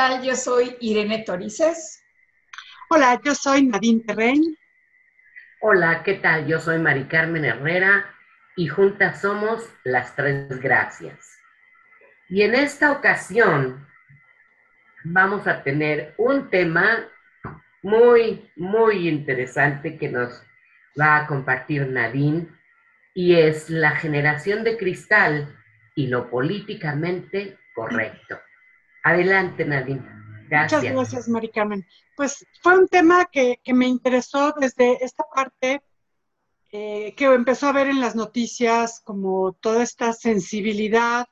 Yo soy Irene Torices. Hola, yo soy Nadine Terrein. Hola, ¿qué tal? Yo soy Mari Carmen Herrera y juntas somos las tres gracias. Y en esta ocasión vamos a tener un tema muy, muy interesante que nos va a compartir Nadine y es la generación de cristal y lo políticamente correcto. Adelante, Nadine. Gracias. Muchas gracias, Mari Carmen. Pues fue un tema que, me interesó desde esta parte eh, que empezó a ver en las noticias como toda esta sensibilidad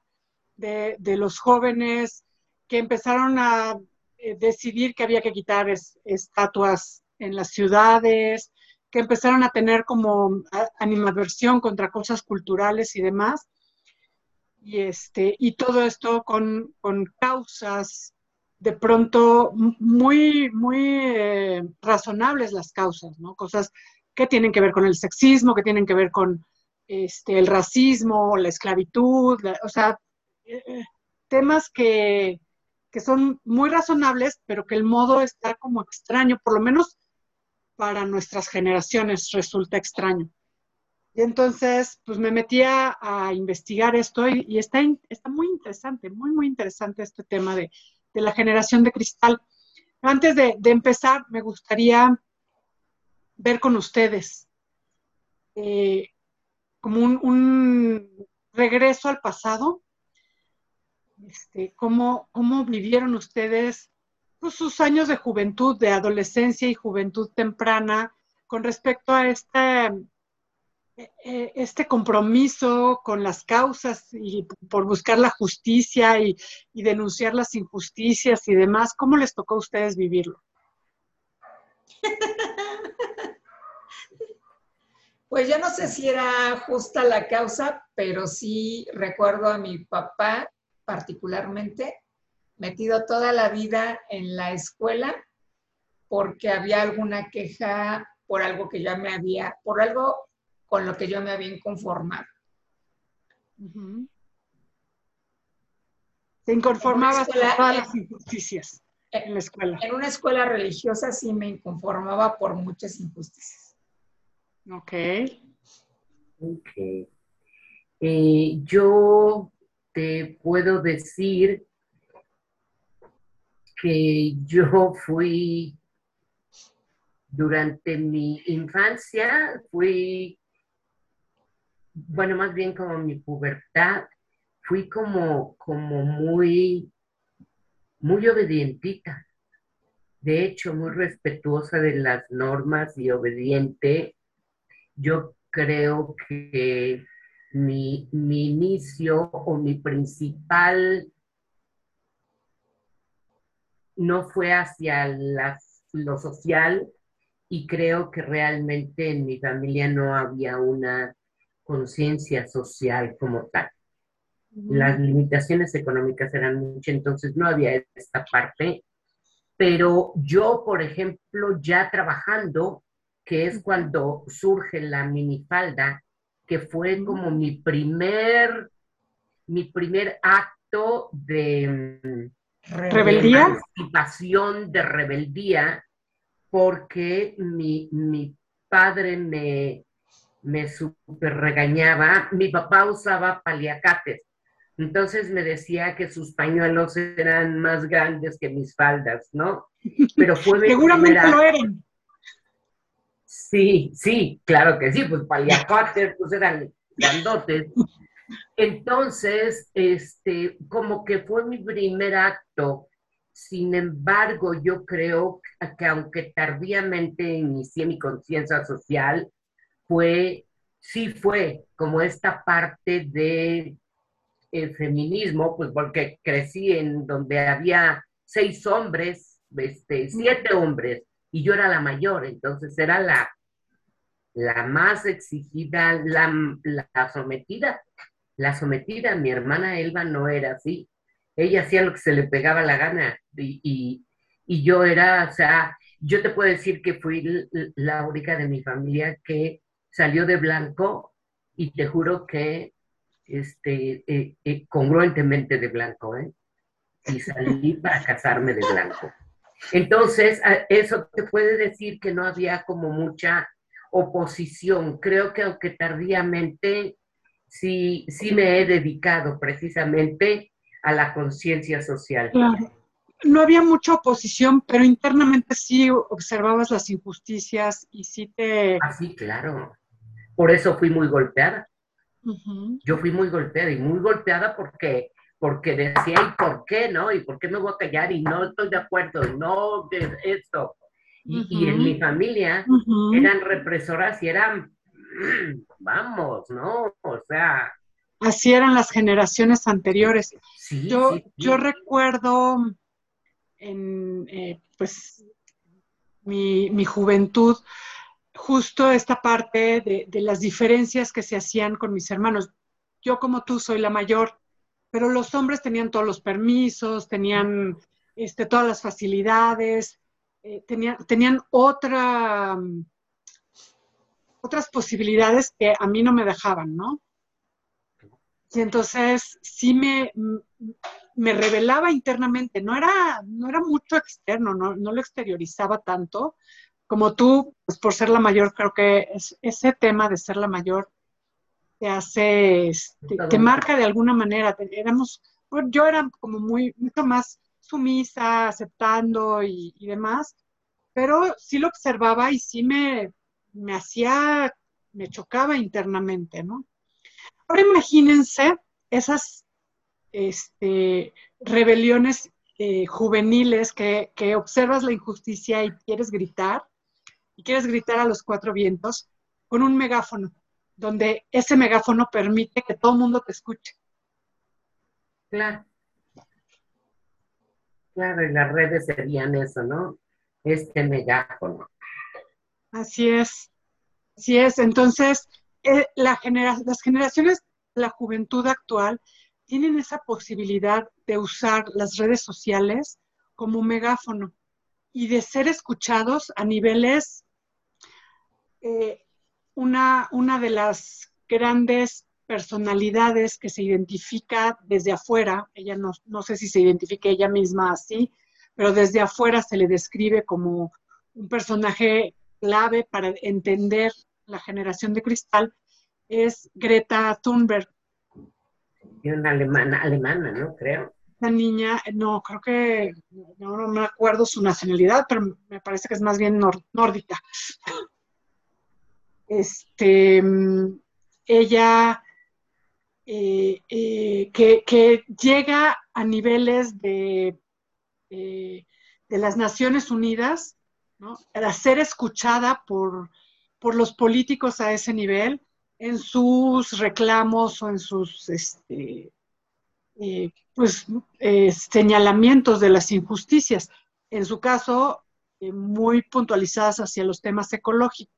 de, los jóvenes que empezaron a eh, decidir que había que quitar estatuas en las ciudades, que empezaron a tener como animadversión contra cosas culturales y demás. Y, este, y todo esto con, causas de pronto muy, muy eh, razonables las causas, ¿no? Cosas que tienen que ver con el sexismo, que tienen que ver con este, el racismo, la esclavitud, o sea, eh, eh, temas que, que son muy razonables, pero que el modo está como extraño, por lo menos para nuestras generaciones resulta extraño. Y entonces, pues me metí a, investigar esto y, está, muy interesante, muy, muy interesante este tema de, la generación de cristal. Antes de, empezar, me gustaría ver con ustedes eh, como un, regreso al pasado, este, cómo, cómo vivieron ustedes pues, sus años de juventud, de adolescencia y juventud temprana, con respecto a eh, este compromiso con las causas y por buscar la justicia y, denunciar las injusticias y demás, ¿cómo les tocó a ustedes vivirlo? Pues yo no sé si era justa la causa, pero sí recuerdo a mi papá particularmente metido toda la vida en la escuela porque había alguna queja por algo que ya me había, por algo con lo que yo me había inconformado. Se inconformaba con todas las injusticias en la escuela. En una escuela religiosa sí me inconformaba por muchas injusticias. Ok. Ok. Eh, yo te puedo decir que yo fui durante mi infancia, fui bueno, más bien como mi pubertad, fui como, como muy, muy obedientita. De hecho, muy respetuosa de las normas y obediente. Yo creo que mi, mi inicio o mi principal no fue hacia lo social y creo que realmente en mi familia no había una conciencia social como tal. Las limitaciones económicas eran muchas, entonces no había esta parte. Pero yo, por ejemplo, ya trabajando, que es cuando surge la minifalda, que fue como mi primer, mi primer acto de rebeldía, de, de rebeldía, porque mi, mi padre me, me super regañaba. Mi papá usaba paliacates, entonces me decía que sus pañuelos eran más grandes que mis faldas, ¿no? Pero fue Seguramente lo eran. Sí, sí, claro que sí, pues paliacates, pues eran grandotes. Entonces, este, como que fue mi primer acto. Sin embargo, yo creo que aunque tardíamente inicié mi conciencia social, fue, sí fue como esta parte de el feminismo, pues porque crecí en donde había seis hombres, este, siete hombres, y yo era la mayor, entonces era la, la más exigida, la, la sometida, la sometida, mi hermana Elba no era así, ella hacía lo que se le pegaba la gana, y, y, y yo era, o sea, yo te puedo decir que fui la única de mi familia que salió de blanco y te juro que este, eh, eh, congruentemente de blanco. ¿eh? y salí para casarme de blanco. Entonces, eso te puede decir que no había como mucha oposición. Creo que aunque tardíamente, sí, sí me he dedicado precisamente a la conciencia social. Claro. No había mucha oposición, pero internamente sí observabas las injusticias y sí te... Ah, sí, claro. Por eso fui muy golpeada. Yo fui muy golpeada y muy golpeada porque porque decía, ¿y por qué no? ¿Y por qué me voy a callar? Y no estoy de acuerdo, no de esto. Y, en mi familia eran represoras y eran, vamos, ¿no? O sea... Así eran las generaciones anteriores. yo, yo recuerdo en, eh, pues, mi, mi, juventud, justo esta parte de, de las diferencias que se hacían con mis hermanos. Yo como tú soy la mayor, pero los hombres tenían todos los permisos, tenían este, todas las facilidades, eh, tenían, otra, otras posibilidades que a mí no me dejaban, ¿no? Y entonces sí me, me revelaba internamente, no era, no era mucho externo, no, no lo exteriorizaba tanto. Como tú, pues por ser la mayor, creo que es, ese tema de ser la mayor te hace, este, te, marca de alguna manera. Éramos, yo era como muy, mucho más sumisa, aceptando y, demás, pero sí lo observaba y sí me, me hacía, me chocaba internamente, ¿no? Ahora imagínense esas este, rebeliones eh, juveniles que, que, observas la injusticia y quieres gritar, y quieres gritar a los cuatro vientos con un megáfono donde ese megáfono permite que todo el mundo te escuche. Claro. Claro, y las redes serían eso, ¿no? Este megáfono. Así es, así es. Entonces, eh, las generaciones la juventud actual tienen esa posibilidad de usar las redes sociales como megáfono y de ser escuchados a niveles eh, una, una de las grandes personalidades que se identifica desde afuera, ella no, no sé si se identifica ella misma así, pero desde afuera se le describe como un personaje clave para entender la generación de cristal, es Greta Thunberg. Una alemana, alemana, ¿no? Creo. La niña, no, creo que, no, me acuerdo su nacionalidad, pero me parece que es más bien nórdica este, ella eh, eh, que, llega a niveles de, eh, de las Naciones Unidas, ¿no? a ser escuchada por, por, los políticos a ese nivel en sus reclamos o en sus este, pues, señalamientos de las injusticias. En su caso, muy puntualizadas hacia los temas ecológicos.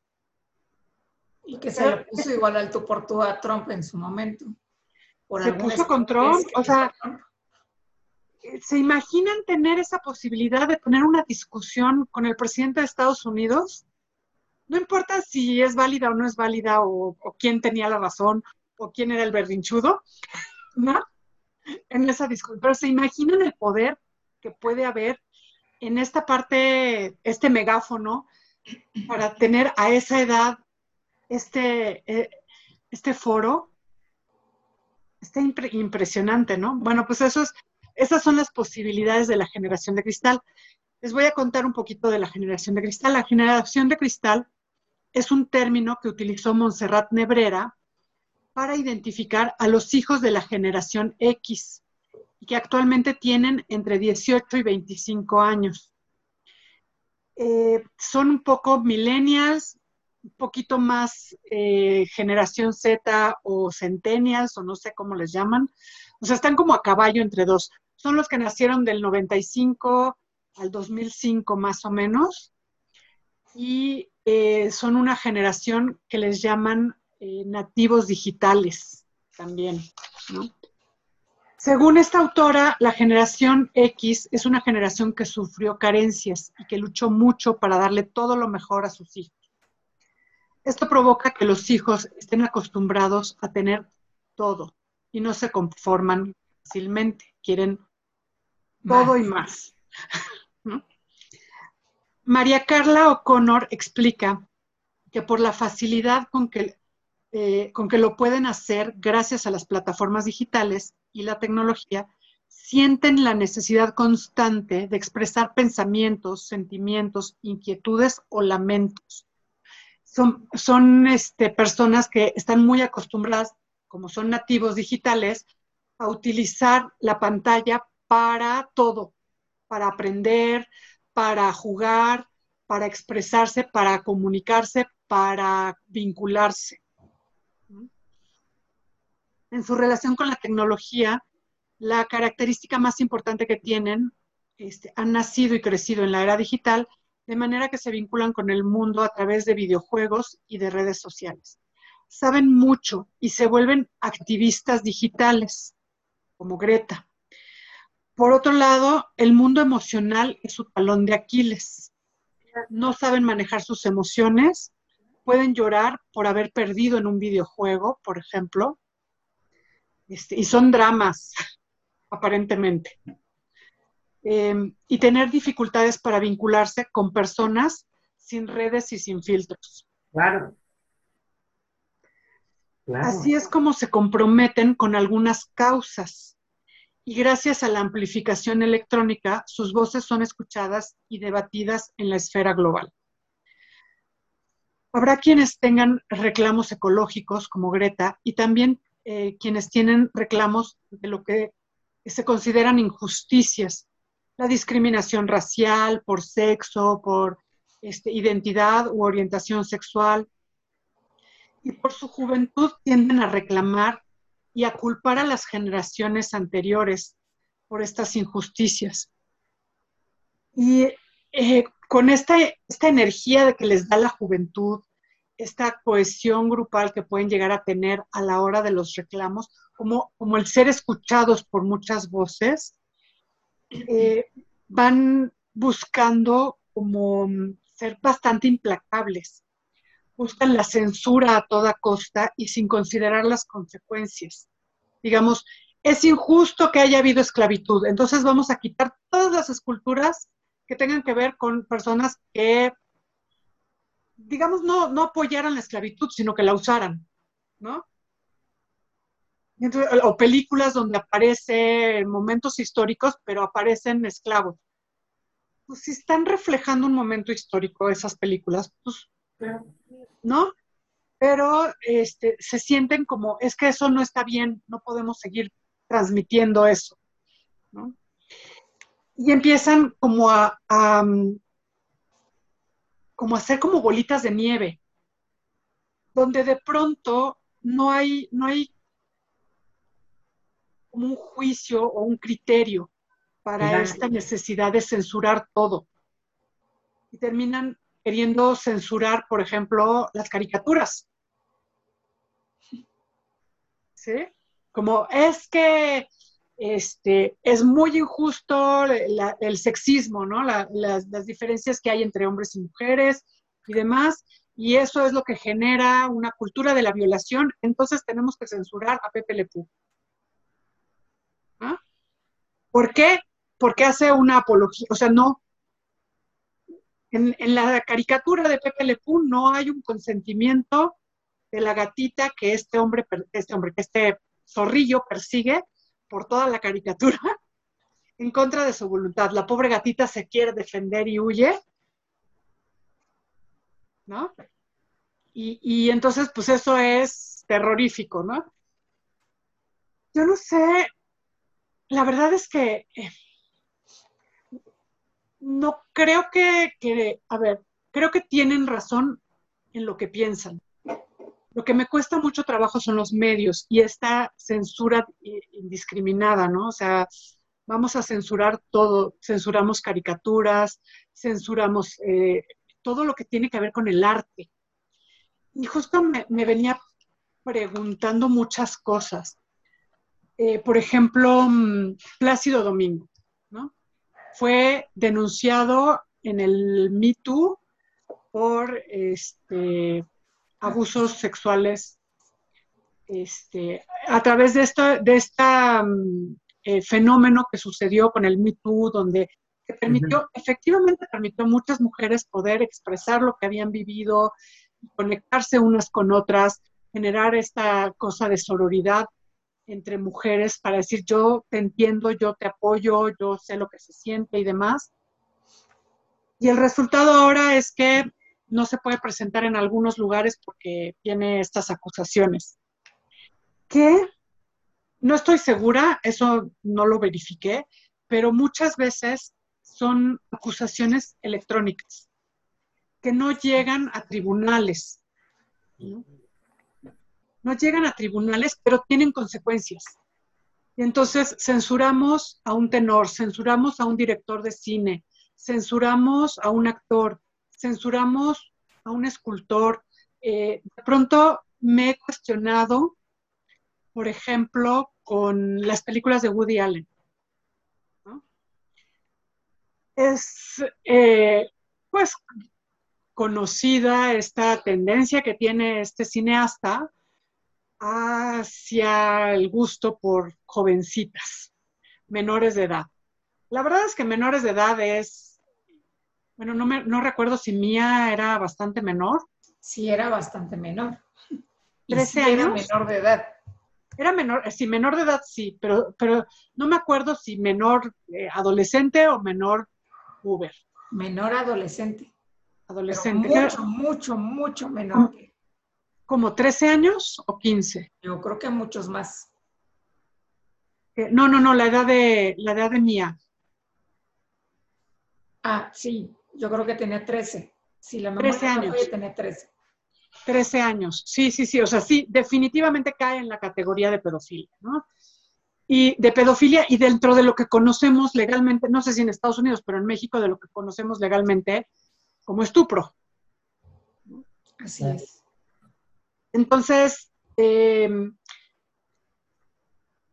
Y que se le puso igual al tú por tú a Trump en su momento. se puso con Trump, o sea, ¿se imaginan tener esa posibilidad de tener una discusión con el presidente de Estados Unidos? No importa si es válida o no es válida, o, quién tenía la razón, o quién era el berrinchudo, ¿no? En esa discusión. Pero se imaginan el poder que puede haber en esta parte, este megáfono, para tener a esa edad este, eh, este foro está impresionante, ¿no? Bueno, pues eso es, esas son las posibilidades de la generación de cristal. Les voy a contar un poquito de la generación de cristal. La generación de cristal es un término que utilizó Montserrat Nebrera para identificar a los hijos de la generación X, que actualmente tienen entre 18 y 25 años. Eh, son un poco millennials, un poquito más eh, generación Z o centennials, o no sé cómo les llaman. O sea, están como a caballo entre dos. Son los que nacieron del 95 al 2005 más o menos. Y eh, son una generación que les llaman eh, nativos digitales también. Según esta autora, la generación X es una generación que sufrió carencias y que luchó mucho para darle todo lo mejor a sus hijos. Esto provoca que los hijos estén acostumbrados a tener todo y no se conforman fácilmente, quieren todo y más. María Carla O'Connor explica que por la facilidad con que, eh, con que lo pueden hacer gracias a las plataformas digitales y la tecnología, sienten la necesidad constante de expresar pensamientos, sentimientos, inquietudes o lamentos. Son, son este, personas que están muy acostumbradas, como son nativos digitales, a utilizar la pantalla para todo, para aprender, para jugar, para expresarse, para comunicarse, para vincularse. En su relación con la tecnología, la característica más importante que tienen, este, han nacido y crecido en la era digital, de manera que se vinculan con el mundo a través de videojuegos y de redes sociales. Saben mucho y se vuelven activistas digitales, como Greta. Por otro lado, el mundo emocional es su talón de Aquiles. No saben manejar sus emociones, pueden llorar por haber perdido en un videojuego, por ejemplo, este, y son dramas, aparentemente. Em, y tener dificultades para vincularse con personas sin redes y sin filtros. Claro. Así es como se comprometen con algunas causas y gracias a la amplificación electrónica, sus voces son escuchadas y debatidas en la esfera global. Habrá quienes tengan reclamos ecológicos como Greta y también eh, quienes tienen reclamos de lo que se consideran injusticias, la discriminación racial, por sexo, por este, identidad u orientación sexual. Y por su juventud tienden a reclamar y a culpar a las generaciones anteriores por estas injusticias. Y eh, con esta, esta energía que les da la juventud, esta cohesión grupal que pueden llegar a tener a la hora de los reclamos, como, como el ser escuchados por muchas voces, eh, van buscando como ser bastante implacables buscan la censura a toda costa y sin considerar las consecuencias. Digamos, es injusto que haya habido esclavitud, entonces vamos a quitar todas las esculturas que tengan que ver con personas que, digamos, no, no apoyaran la esclavitud, sino que la usaran, ¿no? o películas donde aparecen momentos históricos, pero aparecen esclavos. Pues si están reflejando un momento histórico esas películas, pues ¿no? Pero este, se sienten como, es que eso no está bien, no podemos seguir transmitiendo eso, ¿no? Y empiezan como a, como a hacer como bolitas de nieve, donde de pronto no hay, no hay como un juicio o un criterio para esta necesidad de censurar todo. Y terminan queriendo censurar, por ejemplo, las caricaturas. ¿Sí? Como es que este, es muy injusto el sexismo, ¿no? las, diferencias que hay entre hombres y mujeres y demás, y eso es lo que genera una cultura de la violación, entonces tenemos que censurar a Pepe Le ¿Ah? ¿Por qué? Porque hace una apología, o sea, no, en, la caricatura de Pepe Le no hay un consentimiento de la gatita que este hombre, este hombre, que este zorrillo persigue por toda la caricatura en contra de su voluntad. La pobre gatita se quiere defender y huye, ¿no? Y, y entonces, pues eso es terrorífico, ¿no? Yo no sé, la verdad es que eh, no creo que, a ver, creo que tienen razón en lo que piensan. Lo que me cuesta mucho trabajo son los medios y esta censura indiscriminada, ¿no? O sea, vamos a censurar todo, censuramos caricaturas, censuramos eh, todo lo que tiene que ver con el arte. Y justo me, venía preguntando muchas cosas. Eh, por ejemplo, mm, Plácido Domingo, ¿no? fue denunciado en el Me por este, abusos sexuales este, a través de esta, de esta mm, eh, fenómeno que sucedió con el Me Too, donde se permitió, efectivamente permitió a muchas mujeres poder expresar lo que habían vivido, conectarse unas con otras, generar esta cosa de sororidad entre mujeres para decir yo te entiendo, yo te apoyo, yo sé lo que se siente y demás. Y el resultado ahora es que no se puede presentar en algunos lugares porque tiene estas acusaciones. Que no estoy segura, eso no lo verifiqué, pero muchas veces son acusaciones electrónicas que no llegan a tribunales. ¿no? llegan a tribunales, pero tienen consecuencias. Y entonces censuramos a un tenor, censuramos a un director de cine, censuramos a un actor, censuramos a un escultor. Eh, de pronto me he cuestionado, por ejemplo, con las películas de Woody Allen. Es, eh, pues, conocida esta tendencia que tiene este cineasta hacia el gusto por jovencitas, menores de edad. La verdad es que menores de edad es, bueno, no, me, no recuerdo si Mía era bastante menor. Sí, era bastante menor. 13 años. Era menor de edad. Era menor, sí, menor de edad sí, pero, pero no me acuerdo si menor eh, adolescente o menor Uber. Menor adolescente. Adolescente. Pero mucho, mucho, mucho menor como 13 años o 15. Yo creo que muchos más. Eh, no, no, no, la edad de la edad de Mía. Ah, sí, yo creo que tenía 13. Sí, la memoria 13 años. tenía 13. 13 años, sí, sí, sí, o sea, sí, definitivamente cae en la categoría de pedofilia, ¿no? Y de pedofilia y dentro de lo que conocemos legalmente, no sé si en Estados Unidos, pero en México de lo que conocemos legalmente como estupro. Así es. Entonces, eh,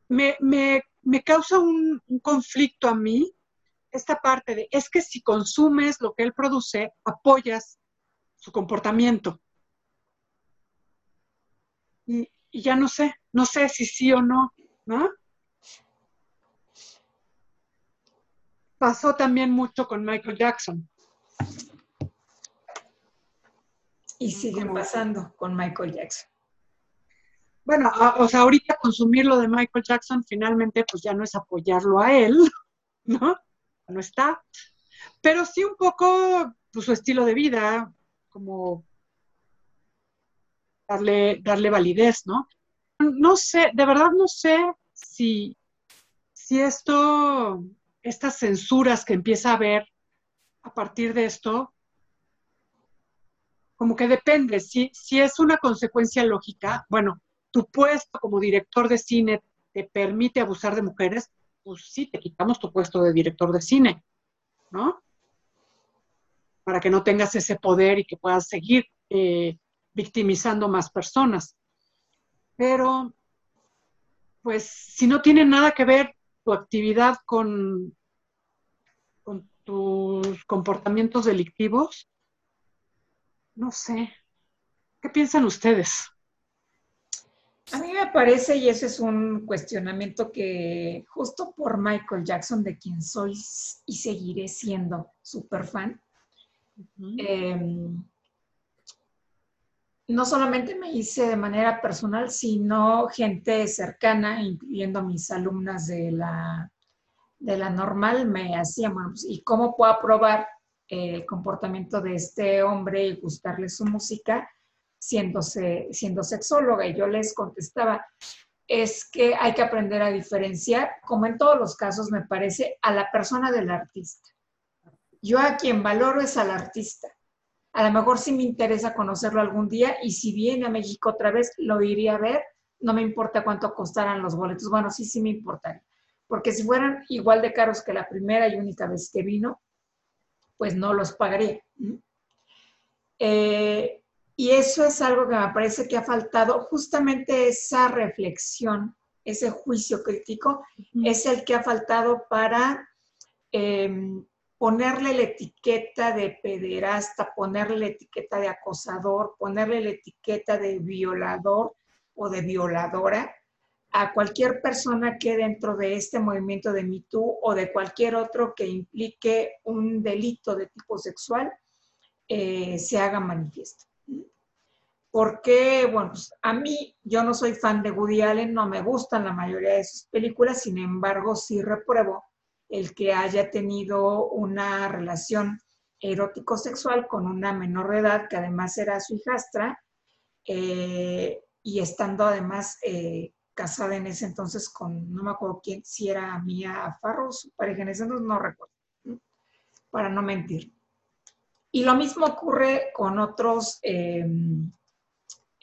me, me, me, causa un, un, conflicto a mí esta parte de, es que si consumes lo que él produce, apoyas su comportamiento. Y, y ya no sé, no sé si sí o no, ¿no? Pasó también mucho con Michael Jackson. Y siguen pasando con Michael Jackson. Bueno, a, o sea, ahorita consumir lo de Michael Jackson finalmente pues ya no es apoyarlo a él, ¿no? No está. Pero sí un poco pues, su estilo de vida, como darle, darle validez, ¿no? No sé, de verdad no sé si, si esto, estas censuras que empieza a haber a partir de esto, como que depende, si, si es una consecuencia lógica, bueno, tu puesto como director de cine te permite abusar de mujeres, pues sí, te quitamos tu puesto de director de cine, ¿no? Para que no tengas ese poder y que puedas seguir eh, victimizando más personas. Pero, pues, si no tiene nada que ver tu actividad con, con tus comportamientos delictivos, no sé. ¿Qué piensan ustedes? A mí me parece, y ese es un cuestionamiento que justo por Michael Jackson, de quien soy y seguiré siendo súper fan, uh -huh. eh, no solamente me hice de manera personal, sino gente cercana, incluyendo mis alumnas de la, de la normal, me hacían, bueno, pues, ¿y cómo puedo probar el comportamiento de este hombre y gustarle su música siendo, siendo sexóloga. Y yo les contestaba, es que hay que aprender a diferenciar, como en todos los casos me parece, a la persona del artista. Yo a quien valoro es al artista. A lo mejor sí me interesa conocerlo algún día y si viene a México otra vez, lo iría a ver. No me importa cuánto costaran los boletos. Bueno, sí, sí me importaría. Porque si fueran igual de caros que la primera y única vez que vino, pues no los pagaría. Y eso es algo que me parece que ha faltado, justamente esa reflexión, ese juicio crítico, uh -huh. es el que ha faltado para eh, ponerle la etiqueta de pederasta, ponerle la etiqueta de acosador, ponerle la etiqueta de violador o de violadora a cualquier persona que dentro de este movimiento de MeToo o de cualquier otro que implique un delito de tipo sexual eh, se haga manifiesto. Porque, bueno, pues, a mí, yo no soy fan de Woody Allen, no me gustan la mayoría de sus películas, sin embargo, sí repruebo el que haya tenido una relación erótico-sexual con una menor de edad, que además era su hijastra, eh, y estando además eh, casada en ese entonces con, no me acuerdo quién, si era Mía Farro, su pareja en ese entonces, no recuerdo, para no mentir. Y lo mismo ocurre con otros, em,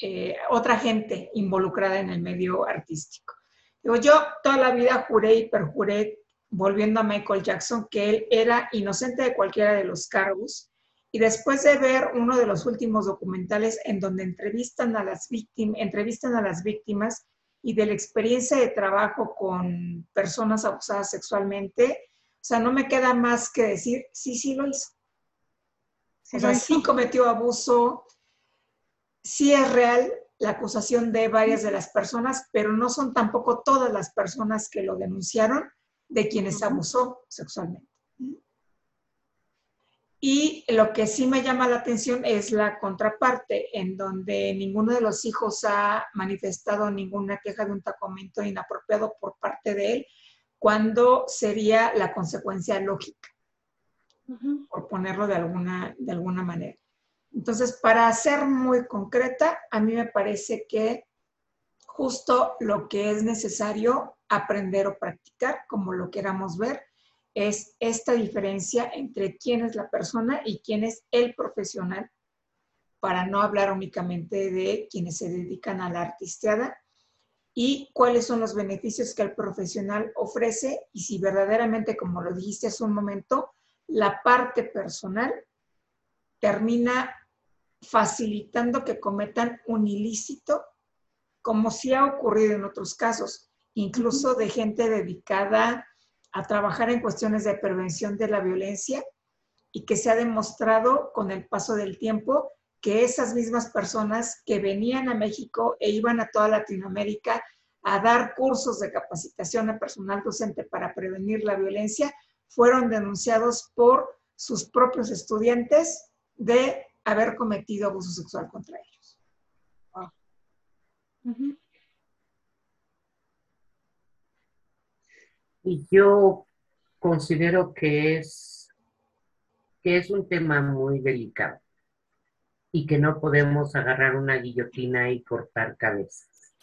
eh, otra gente involucrada en el medio artístico. Yo toda la vida juré y perjuré, volviendo a Michael Jackson, que él era inocente de cualquiera de los cargos. Y después de ver uno de los últimos documentales en donde entrevistan a las víctimas, entrevistan a las víctimas y de la experiencia de trabajo con personas abusadas sexualmente, o sea, no me queda más que decir, sí, sí lo hizo. O sea, sí cometió abuso, sí es real la acusación de varias de las personas, pero no son tampoco todas las personas que lo denunciaron de quienes abusó sexualmente. Y lo que sí me llama la atención es la contraparte, en donde ninguno de los hijos ha manifestado ninguna queja de un tacomento inapropiado por parte de él, cuando sería la consecuencia lógica, por ponerlo de alguna, de alguna manera. Entonces, para ser muy concreta, a mí me parece que justo lo que es necesario aprender o practicar, como lo queramos ver, es esta diferencia entre quién es la persona y quién es el profesional, para no hablar únicamente de quienes se dedican a la artisteada y cuáles son los beneficios que el profesional ofrece y si verdaderamente, como lo dijiste hace un momento, la parte personal termina facilitando que cometan un ilícito, como sí ha ocurrido en otros casos, incluso de gente dedicada a trabajar en cuestiones de prevención de la violencia y que se ha demostrado con el paso del tiempo que esas mismas personas que venían a México e iban a toda Latinoamérica a dar cursos de capacitación a personal docente para prevenir la violencia, fueron denunciados por sus propios estudiantes de haber cometido abuso sexual contra ellos. Y yo considero que es, que es un tema muy delicado y que no podemos agarrar una guillotina y cortar cabezas.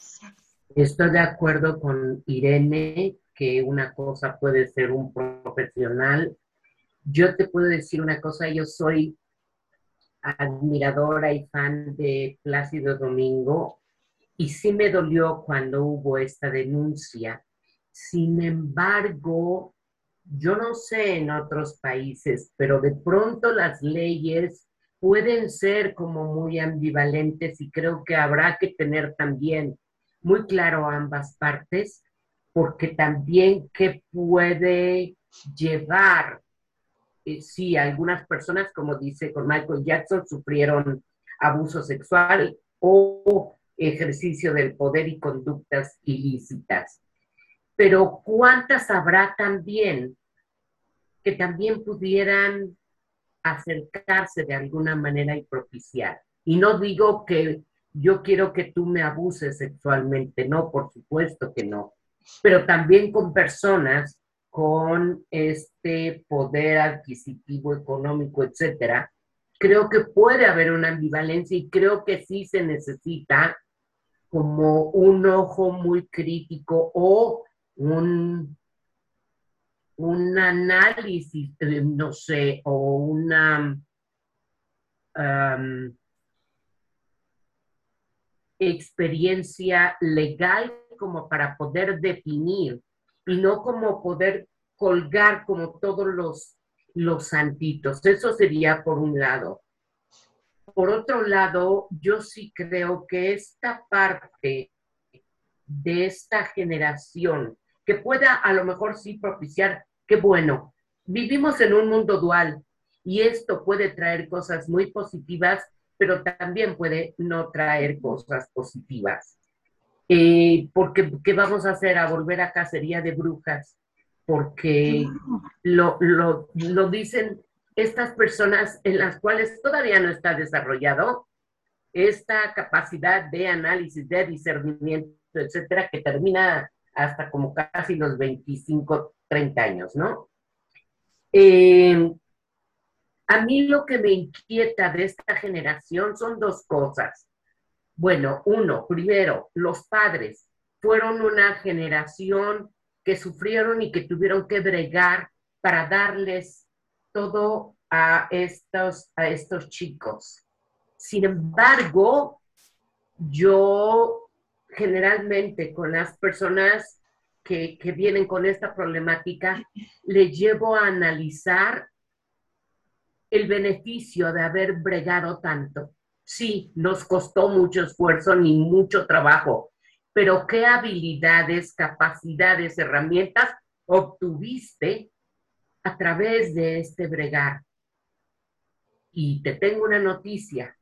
Estoy de acuerdo con Irene que una cosa puede ser un profesional. Yo te puedo decir una cosa, yo soy admiradora y fan de Plácido Domingo y sí me dolió cuando hubo esta denuncia sin embargo, yo no sé en otros países, pero de pronto las leyes pueden ser como muy ambivalentes y creo que habrá que tener también muy claro ambas partes, porque también que puede llevar, eh, sí, algunas personas, como dice con Michael Jackson, sufrieron abuso sexual o ejercicio del poder y conductas ilícitas. Pero ¿cuántas habrá también que también pudieran acercarse de alguna manera y propiciar? Y no digo que yo quiero que tú me abuses sexualmente, no, por supuesto que no, pero también con personas con este poder adquisitivo, económico, etcétera, creo que puede haber una ambivalencia y creo que sí se necesita como un ojo muy crítico o un, un análisis, eh, no sé, o una experiencia legal como para poder definir y no como poder colgar como todos los, los santitos. Eso sería por un lado. Por otro lado, yo sí creo que esta parte de esta generación que pueda a lo mejor sí propiciar, qué bueno. Vivimos en un mundo dual y esto puede traer cosas muy positivas, pero también puede no traer cosas positivas. Eh, porque, ¿qué vamos a hacer? A volver a cacería de brujas, porque lo, lo, dicen estas personas en las cuales todavía no está desarrollado esta capacidad de análisis, de discernimiento, etcétera, que termina hasta como casi los 25, 30 años, ¿no? Eh, a mí lo que me inquieta de esta generación son dos cosas. Bueno, uno, primero, los padres fueron una generación que sufrieron y que tuvieron que bregar para darles todo a estos, a estos chicos. Sin embargo, yo generalmente con las personas que, que, vienen con esta problemática, le llevo a analizar el beneficio de haber bregado tanto. Sí, nos costó mucho esfuerzo ni mucho trabajo, pero ¿qué habilidades, capacidades, herramientas obtuviste a través de este bregar? Y te tengo una noticia.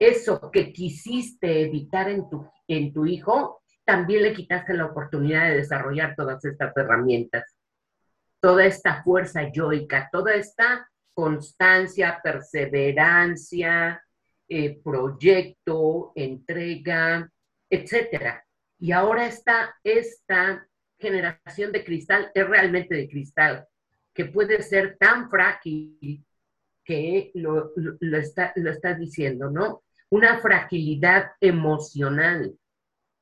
Eso que quisiste evitar en tu, en tu hijo, también le quitaste la oportunidad de desarrollar todas estas herramientas, toda esta fuerza yoica, toda esta constancia, perseverancia, eh, proyecto, entrega, etcétera. Y ahora está esta generación de cristal es realmente de cristal, que puede ser tan frágil que lo, lo, está, lo estás diciendo, ¿no? Una fragilidad emocional.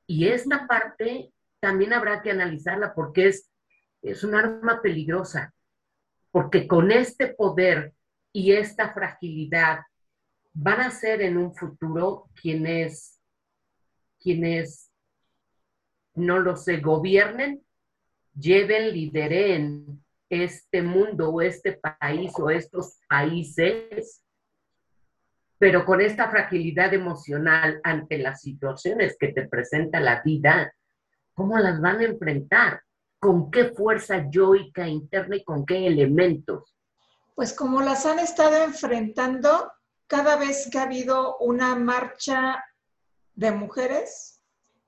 Y esta parte también habrá que analizarla porque es, es un arma peligrosa porque con este poder y esta fragilidad van a ser en un futuro quienes, quienes, no lo sé, gobiernen, lleven, lideren este mundo o este país o estos países, pero con esta fragilidad emocional ante las situaciones que te presenta la vida, ¿cómo las van a enfrentar? con qué fuerza yoica interna y con qué elementos? Pues como las han estado enfrentando cada vez que ha habido una marcha de mujeres,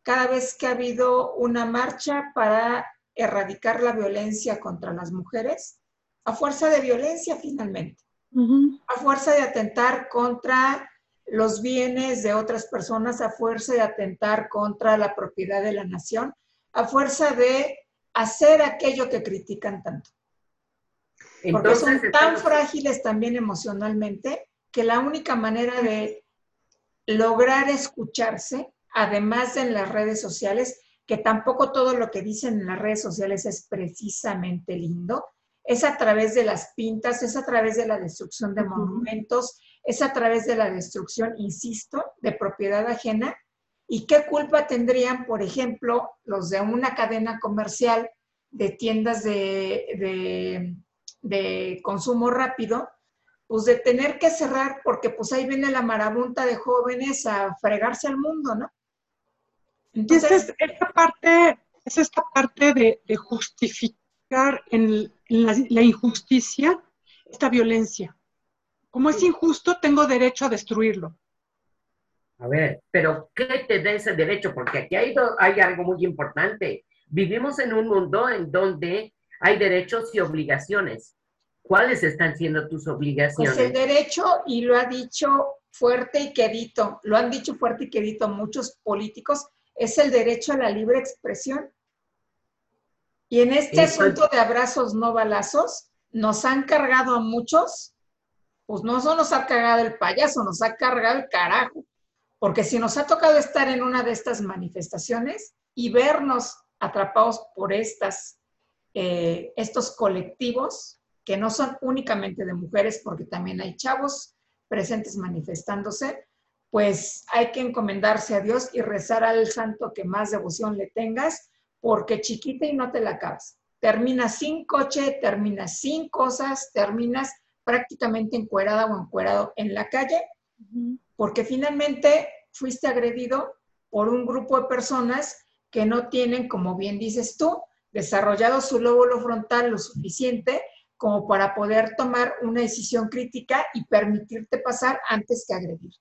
cada vez que ha habido una marcha para erradicar la violencia contra las mujeres, a fuerza de violencia finalmente, a fuerza de atentar contra los bienes de otras personas, a fuerza de atentar contra la propiedad de la nación, a fuerza de hacer aquello que critican tanto. Porque son tan frágiles también emocionalmente que la única manera de lograr escucharse, además en las redes sociales, que tampoco todo lo que dicen en las redes sociales es precisamente lindo, es a través de las pintas, es a través de la destrucción de monumentos, es a través de la destrucción, insisto, de propiedad ajena. ¿Y qué culpa tendrían, por ejemplo, los de una cadena comercial de tiendas de, consumo rápido, pues de tener que cerrar porque pues ahí viene la marabunta de jóvenes a fregarse al mundo, ¿no? Entonces, esta parte, es esta parte de, justificar en, la injusticia esta violencia. Como es injusto, tengo derecho a destruirlo. A ver, pero ¿qué te da ese derecho? Porque aquí hay, hay algo muy importante. Vivimos en un mundo en donde hay derechos y obligaciones. ¿Cuáles están siendo tus obligaciones? Pues el derecho, y lo ha dicho fuerte y quedito, lo han dicho fuerte y quedito muchos políticos, es el derecho a la libre expresión. Y en este asunto de abrazos no balazos, nos han cargado a muchos, pues no solo nos ha cargado el payaso, nos ha cargado el carajo. Porque si nos ha tocado estar en una de estas manifestaciones y vernos atrapados por estas, eh, estos colectivos, que no son únicamente de mujeres, porque también hay chavos presentes manifestándose, pues hay que encomendarse a Dios y rezar al santo que más devoción le tengas, porque chiquita y no te la acabas. Terminas sin coche, terminas sin cosas, terminas prácticamente encuerada o encuerado en la calle porque finalmente fuiste agredido por un grupo de personas que no tienen, como bien dices tú, desarrollado su lóbulo frontal lo suficiente como para poder tomar una decisión crítica y permitirte pasar antes que agredirte.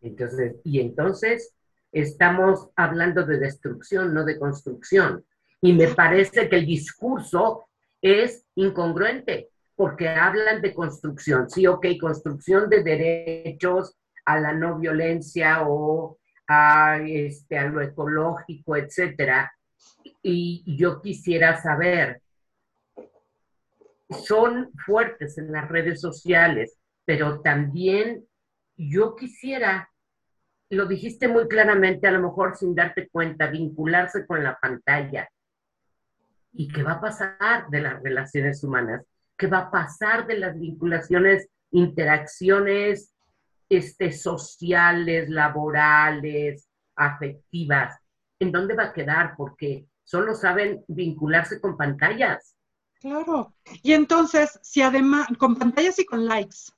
Entonces, y entonces estamos hablando de destrucción, no de construcción. Y me parece que el discurso es incongruente, porque hablan de construcción, sí, ok, construcción de derechos a la no violencia o a, este, a lo ecológico, etcétera. Y yo quisiera saber, son fuertes en las redes sociales, pero también yo quisiera, lo dijiste muy claramente, a lo mejor sin darte cuenta, vincularse con la pantalla. ¿Y qué va a pasar de las relaciones humanas? ¿Qué va a pasar de las vinculaciones, interacciones este, sociales, laborales, afectivas? ¿En dónde va a quedar? Porque solo saben vincularse con pantallas. Claro. Y entonces, si además, con pantallas y con likes,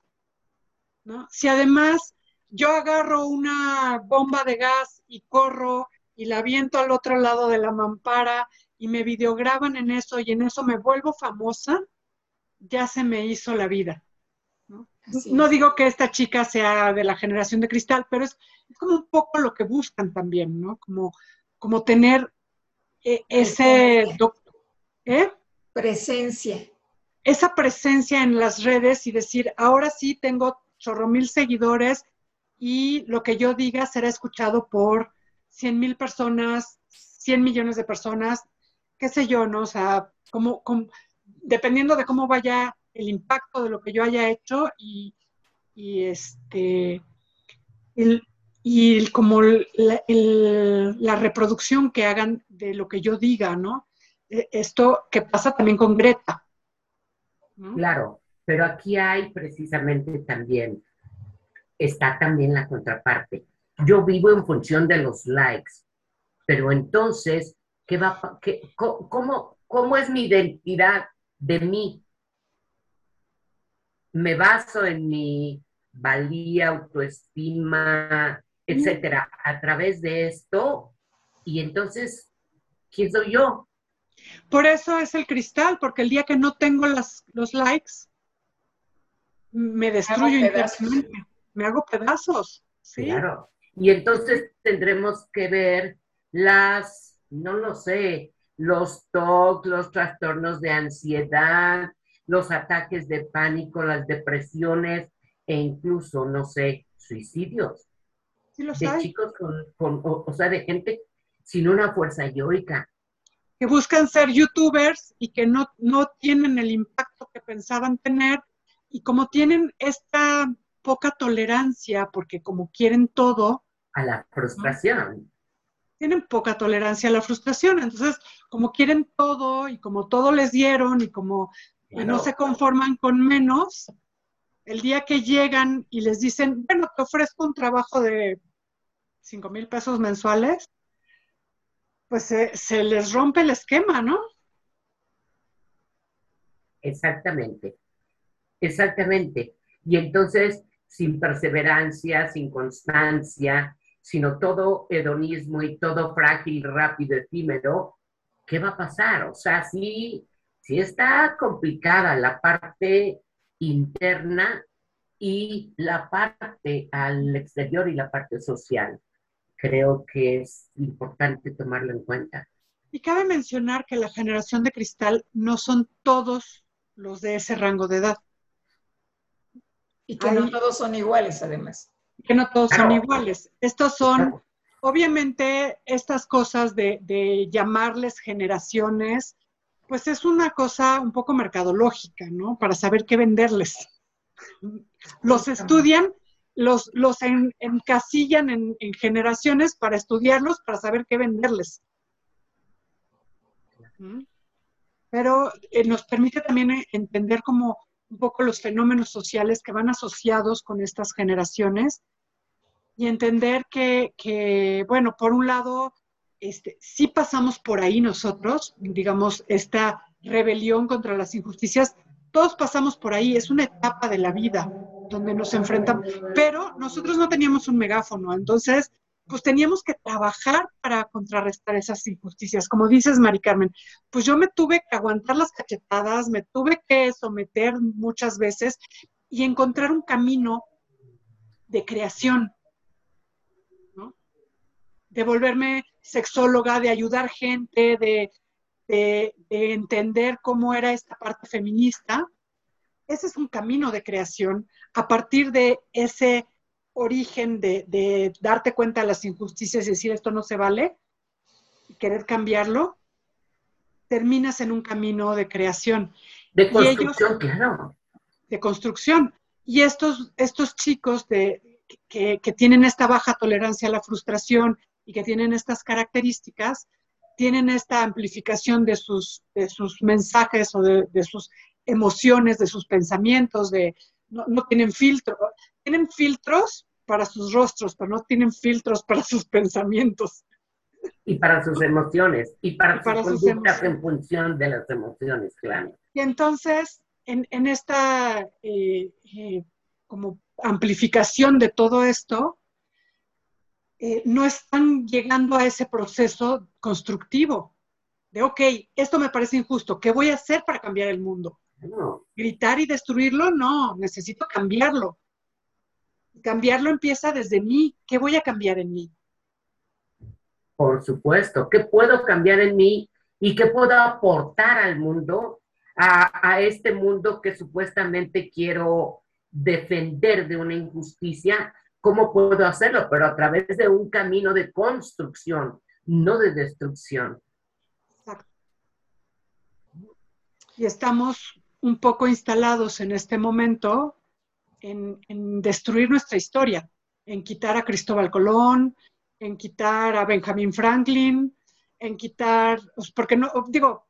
¿no? Si además yo agarro una bomba de gas y corro y la viento al otro lado de la mampara y me videograban en eso y en eso me vuelvo famosa, ya se me hizo la vida. No, digo que esta chica sea de la generación de cristal, pero es, como un poco lo que buscan también, ¿no? Como, como tener e, ese... ¿eh? Presencia. Esa presencia en las redes y decir, ahora sí tengo chorro mil seguidores y lo que yo diga será escuchado por cien mil personas, cien millones de personas, qué sé yo, ¿no? O sea, como, dependiendo de cómo vaya el impacto de lo que yo haya hecho y, este, y como la, reproducción que hagan de lo que yo diga, ¿no? E, esto que pasa también con Greta. Claro, pero aquí hay precisamente también, está también la contraparte. Yo vivo en función de los likes, pero entonces ¿Qué va, qué, cómo, ¿Cómo es mi identidad de mí? Me baso en mi valía, autoestima, etcétera, a través de esto. Y entonces, ¿quién soy yo? Por eso es el cristal, porque el día que no tengo las, los likes, me destruyo internamente, me hago pedazos. Claro. Y entonces tendremos que ver las no lo sé, los TOC, los trastornos de ansiedad, los ataques de pánico, las depresiones e incluso, no sé, suicidios. Sí los de chicos con, o, sea, de gente sin una fuerza yoica. Que buscan ser youtubers y que no, no tienen el impacto que pensaban tener y como tienen esta poca tolerancia, porque como quieren todo. A la frustración tienen poca tolerancia a la frustración. Entonces, como quieren todo y como todo les dieron y como no se conforman con menos, el día que llegan y les dicen, bueno, te ofrezco un trabajo de 5 mil pesos mensuales, pues se, se les rompe el esquema, ¿no? Exactamente, exactamente. Y entonces, sin perseverancia, sin constancia, sino todo hedonismo y todo frágil, rápido, efímero, ¿qué va a pasar? O sea, sí, sí está complicada la parte interna y la parte al exterior y la parte social. Creo que es importante tomarlo en cuenta. Y cabe mencionar que la generación de cristal no son todos los de ese rango de edad. Y que no todos son iguales, además que no todos son iguales. Estos son, obviamente, estas cosas de, llamarles generaciones, pues es una cosa un poco mercadológica, ¿no? Para saber qué venderles. Los estudian, los, los encasillan en, generaciones para estudiarlos, para saber qué venderles. Pero eh, nos permite también eh, entender como un poco los fenómenos sociales que van asociados con estas generaciones y entender que, bueno, por un lado, este, sí pasamos por ahí nosotros, digamos, esta rebelión contra las injusticias, todos pasamos por ahí, es una etapa de la vida donde nos enfrentamos, pero nosotros no teníamos un megáfono, entonces, pues teníamos que trabajar para contrarrestar esas injusticias. Como dices, Mari Carmen, pues yo me tuve que aguantar las cachetadas, me tuve que someter muchas veces y encontrar un camino de creación, de volverme sexóloga, de ayudar gente, de, de, entender cómo era esta parte feminista. Ese es un camino de creación a partir de ese origen de, de, darte cuenta de las injusticias y decir esto no se vale y querer cambiarlo, terminas en un camino de creación. De construcción, claro. De construcción. Y estos, estos chicos de, que, que, tienen esta baja tolerancia a la frustración y que tienen estas características, tienen esta amplificación de sus, de sus mensajes o de, de sus emociones, de sus pensamientos, de no, no tienen filtro. Tienen filtros para sus rostros, pero no tienen filtros para sus pensamientos. Y para sus emociones, y para, y para sus conductas en función de las emociones, claro. Y entonces, en, en esta eh, eh, como amplificación de todo esto, eh, no están llegando a ese proceso constructivo de, ok, esto me parece injusto, ¿qué voy a hacer para cambiar el mundo? ¿Gritar y destruirlo? No, necesito cambiarlo. Cambiarlo empieza desde mí. ¿Qué voy a cambiar en mí? Por supuesto. ¿Qué puedo cambiar en mí y qué puedo aportar al mundo, a, a este mundo que supuestamente quiero defender de una injusticia? ¿Cómo puedo hacerlo? Pero a través de un camino de construcción, no de destrucción. Y estamos un poco instalados en este momento en, destruir nuestra historia, en quitar a Cristóbal Colón, en quitar a Benjamin Franklin, en quitar, pues, porque no, digo,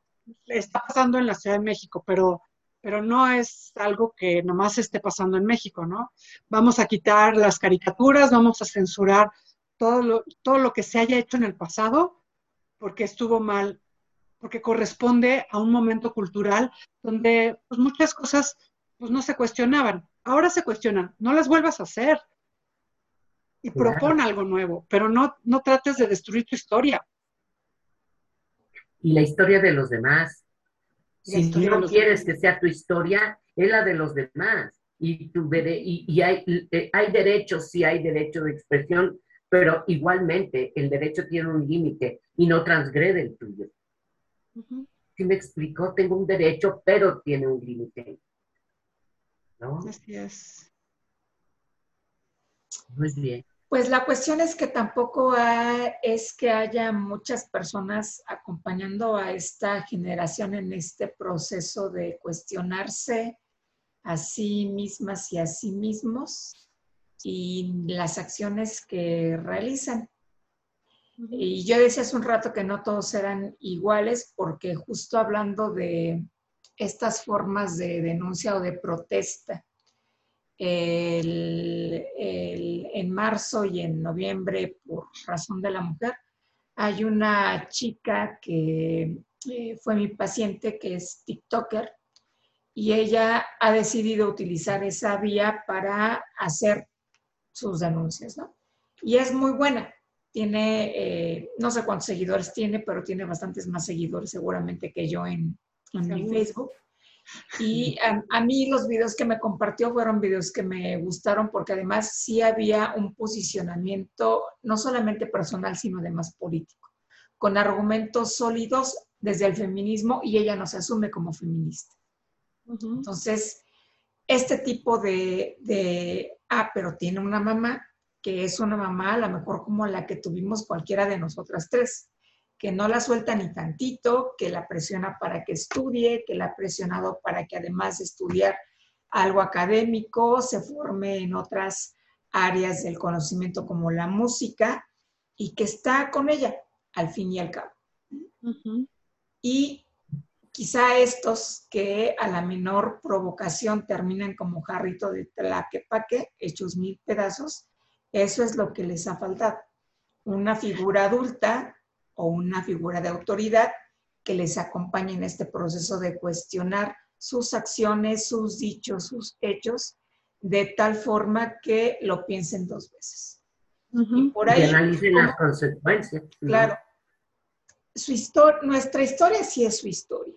está pasando en la Ciudad de México, pero, pero no es algo que nomás esté pasando en México, ¿no? Vamos a quitar las caricaturas, vamos a censurar todo lo, todo lo que se haya hecho en el pasado porque estuvo mal, porque corresponde a un momento cultural donde pues, muchas cosas pues, no se cuestionaban. Ahora se cuestionan, no las vuelvas a hacer y claro. propon algo nuevo, pero no, no trates de destruir tu historia. Y la historia de los demás. Si tú no quieres demás. que sea tu historia, es la de los demás. Y, tu, y, y hay, eh, hay derechos, sí hay derecho de expresión, pero igualmente el derecho tiene un límite y no transgrede el tuyo. Uh -huh. ¿Sí me explicó? Tengo un derecho, pero tiene un límite. ¿No? Así es. Muy bien. Pues la cuestión es que tampoco hay, es que haya muchas personas acompañando a esta generación en este proceso de cuestionarse a sí mismas y a sí mismos y las acciones que realizan. Y yo decía hace un rato que no todos eran iguales porque justo hablando de estas formas de denuncia o de protesta, en marzo y en noviembre por razón de la mujer. Hay una chica que eh, fue mi paciente que es TikToker y ella ha decidido utilizar esa vía para hacer sus denuncias, ¿no? Y es muy buena. Tiene, eh, no sé cuántos seguidores tiene, pero tiene bastantes más seguidores seguramente que yo en, en mi Facebook. Y a, a, mí los videos que me compartió fueron videos que me gustaron porque además sí había un posicionamiento no solamente personal, sino además político, con argumentos sólidos desde el feminismo y ella no se asume como feminista. Uh -huh. Entonces, este tipo de, de, ah, pero tiene una mamá, que es una mamá a lo mejor como la que tuvimos cualquiera de nosotras tres que no la suelta ni tantito, que la presiona para que estudie, que la ha presionado para que además de estudiar algo académico, se forme en otras áreas del conocimiento como la música y que está con ella al fin y al cabo. Uh -huh. Y quizá estos que a la menor provocación terminan como jarrito de tlaquepaque, hechos mil pedazos, eso es lo que les ha faltado. Una figura adulta o una figura de autoridad que les acompañe en este proceso de cuestionar sus acciones, sus dichos, sus hechos, de tal forma que lo piensen dos veces. Uh -huh. Y por ahí... Y analicen las consecuencias. Claro. Su historia, nuestra historia sí es su historia.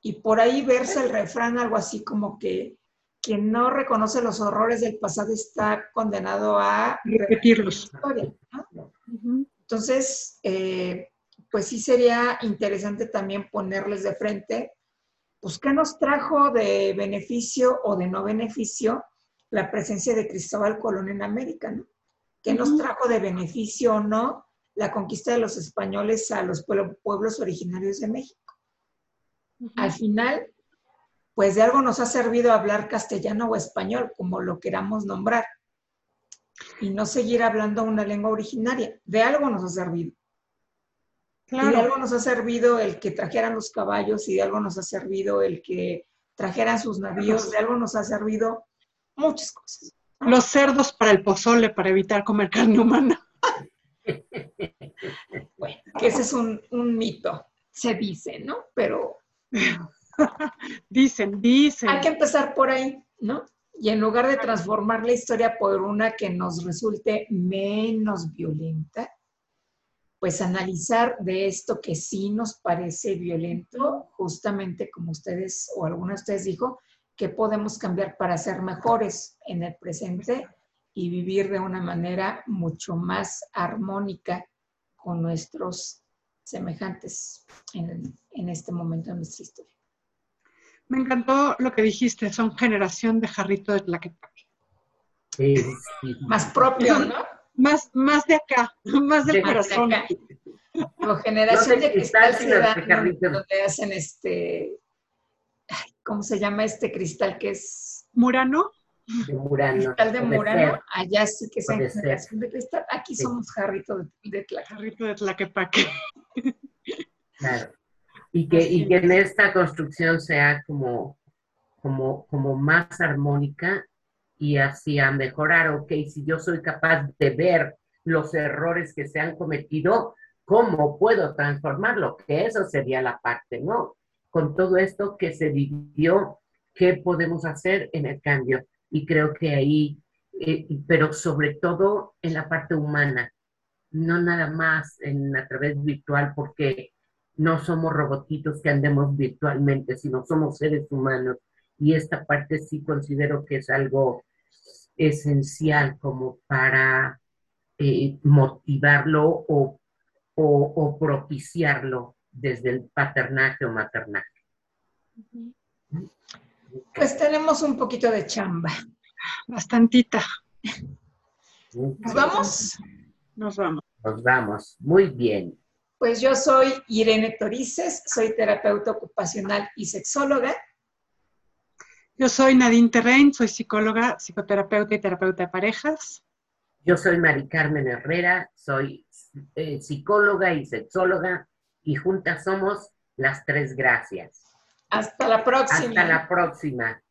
Y por ahí verse el refrán algo así como que quien no reconoce los horrores del pasado está condenado a repetirlos. Historia, ¿no? uh -huh Entonces, eh, pues sí sería interesante también ponerles de frente, pues, ¿qué nos trajo de beneficio o de no beneficio la presencia de Cristóbal Colón en América, ¿no? ¿Qué nos trajo de beneficio o no la conquista de los españoles a los pueblos originarios de México? Al final, pues de algo nos ha servido hablar castellano o español, como lo queramos nombrar, y no seguir hablando una lengua originaria. De algo nos ha servido. Y de algo nos ha servido el que trajeran los caballos y de algo nos ha servido el que trajeran sus navíos, de algo nos ha servido muchas cosas. Los cerdos para el pozole, para evitar comer carne humana. bueno, que ese es un, un mito, se dice, ¿no? Pero... dicen, dicen. Hay que empezar por ahí, ¿no? Y en lugar de transformar la historia por una que nos resulte menos violenta, pues analizar de esto que sí nos parece violento, justamente como ustedes o alguno de ustedes dijo, que podemos cambiar para ser mejores en el presente y vivir de una manera mucho más armónica con nuestros semejantes en, en este momento de nuestra historia. Me encantó lo que dijiste, son generación de jarrito de Tlaquepaque. Sí, Más propio, ¿no? más, más de acá, más del corazón. O generación de cristal, cristal donde hacen este, ¿cómo se llama este cristal que es? Murano. De Murano. Cristal de Murano, allá sí que es generación de cristal, aquí somos jarrito de, de Jarrito de Tlaquepaque. Claro. Y que, y que en esta construcción sea como, como, como más armónica y hacia mejorar, ok, si yo soy capaz de ver los errores que se han cometido, ¿cómo puedo transformarlo? Que eso sería la parte, ¿no? Con todo esto que se vivió, ¿qué podemos hacer en el cambio? Y creo que ahí, eh, pero sobre todo en la parte humana, no nada más en a través virtual, porque no somos robotitos que andemos virtualmente, sino somos seres humanos y esta parte sí considero que es algo esencial como para eh, motivarlo o, propiciarlo desde el paternaje o maternaje. Pues tenemos un poquito de chamba. Bastantita. ¿Nos vamos? Nos vamos. Nos vamos. Muy bien. Pues yo soy Irene Torices, soy terapeuta ocupacional y sexóloga. Yo soy Nadine Terrein, soy psicóloga, psicoterapeuta y terapeuta de parejas. Yo soy Mari Carmen Herrera, soy eh, psicóloga y sexóloga y juntas somos las tres gracias. Hasta la próxima. Hasta la próxima.